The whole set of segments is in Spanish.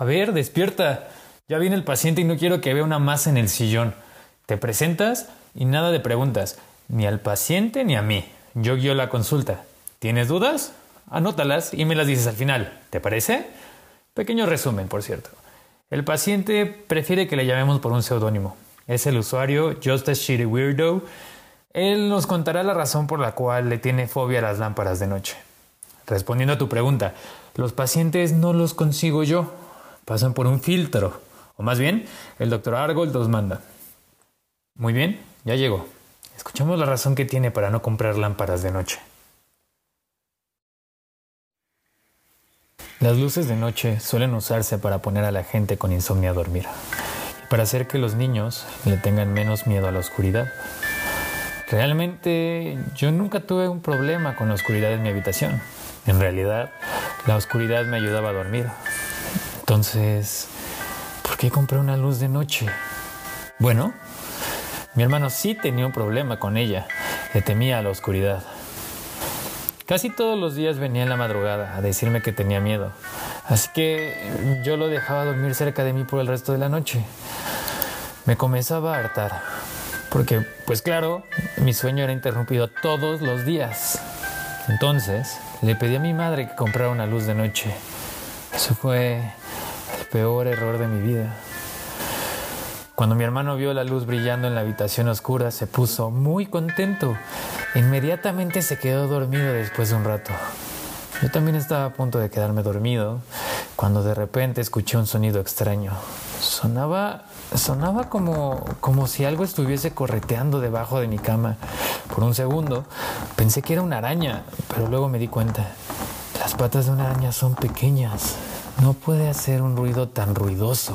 A ver, despierta. Ya viene el paciente y no quiero que vea una masa en el sillón. Te presentas y nada de preguntas, ni al paciente ni a mí. Yo guío la consulta. ¿Tienes dudas? Anótalas y me las dices al final. ¿Te parece? Pequeño resumen, por cierto. El paciente prefiere que le llamemos por un seudónimo. Es el usuario Just a Shitty Weirdo. Él nos contará la razón por la cual le tiene fobia a las lámparas de noche. Respondiendo a tu pregunta, los pacientes no los consigo yo, pasan por un filtro, o más bien, el doctor Argold los manda. Muy bien, ya llegó. Escuchemos la razón que tiene para no comprar lámparas de noche. Las luces de noche suelen usarse para poner a la gente con insomnio a dormir y para hacer que los niños le tengan menos miedo a la oscuridad. Realmente yo nunca tuve un problema con la oscuridad en mi habitación. En realidad, la oscuridad me ayudaba a dormir. Entonces, ¿por qué compré una luz de noche? Bueno, mi hermano sí tenía un problema con ella. Le temía a la oscuridad. Casi todos los días venía en la madrugada a decirme que tenía miedo. Así que yo lo dejaba dormir cerca de mí por el resto de la noche. Me comenzaba a hartar. Porque, pues claro, mi sueño era interrumpido todos los días. Entonces, le pedí a mi madre que comprara una luz de noche. Eso fue peor error de mi vida. Cuando mi hermano vio la luz brillando en la habitación oscura, se puso muy contento. Inmediatamente se quedó dormido después de un rato. Yo también estaba a punto de quedarme dormido cuando de repente escuché un sonido extraño. Sonaba sonaba como, como si algo estuviese correteando debajo de mi cama. Por un segundo pensé que era una araña, pero luego me di cuenta. Las patas de una araña son pequeñas. No puede hacer un ruido tan ruidoso.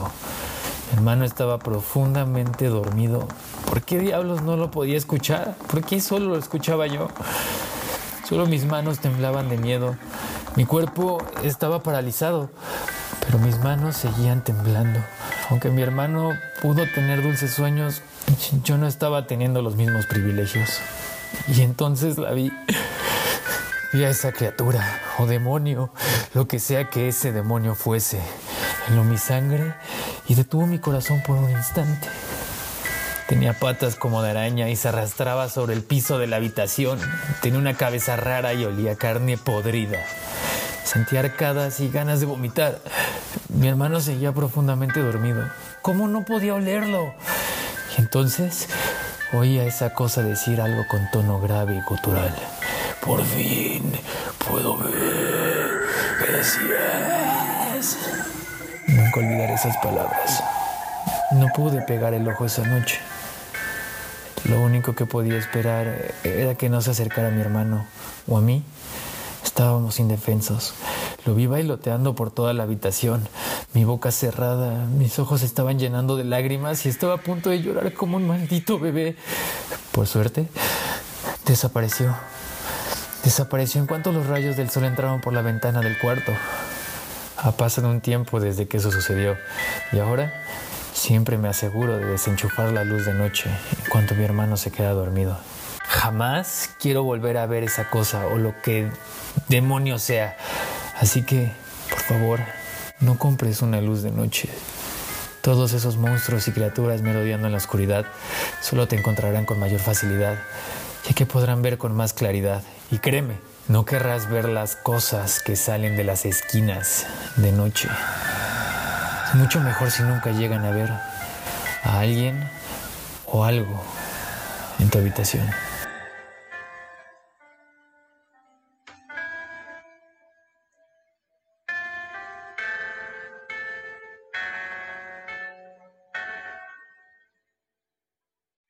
Mi hermano estaba profundamente dormido. ¿Por qué diablos no lo podía escuchar? ¿Por qué solo lo escuchaba yo? Solo mis manos temblaban de miedo. Mi cuerpo estaba paralizado, pero mis manos seguían temblando. Aunque mi hermano pudo tener dulces sueños, yo no estaba teniendo los mismos privilegios. Y entonces la vi. A esa criatura o demonio, lo que sea que ese demonio fuese. Heló mi sangre y detuvo mi corazón por un instante. Tenía patas como de araña y se arrastraba sobre el piso de la habitación. Tenía una cabeza rara y olía carne podrida. Sentía arcadas y ganas de vomitar. Mi hermano seguía profundamente dormido. ¿Cómo no podía olerlo? Y entonces oía esa cosa decir algo con tono grave y gutural. Por fin puedo ver. Gracias. Nunca olvidaré esas palabras. No pude pegar el ojo esa noche. Lo único que podía esperar era que no se acercara a mi hermano o a mí Estábamos indefensos. Lo vi bailoteando por toda la habitación, mi boca cerrada, mis ojos estaban llenando de lágrimas y estaba a punto de llorar como un maldito bebé. Por suerte, desapareció. Desapareció en cuanto los rayos del sol entraban por la ventana del cuarto. Ha pasado un tiempo desde que eso sucedió y ahora siempre me aseguro de desenchufar la luz de noche en cuanto mi hermano se queda dormido. Jamás quiero volver a ver esa cosa o lo que demonio sea. Así que, por favor, no compres una luz de noche. Todos esos monstruos y criaturas merodeando en la oscuridad solo te encontrarán con mayor facilidad, ya que podrán ver con más claridad. Y créeme, no querrás ver las cosas que salen de las esquinas de noche. Es mucho mejor si nunca llegan a ver a alguien o algo en tu habitación.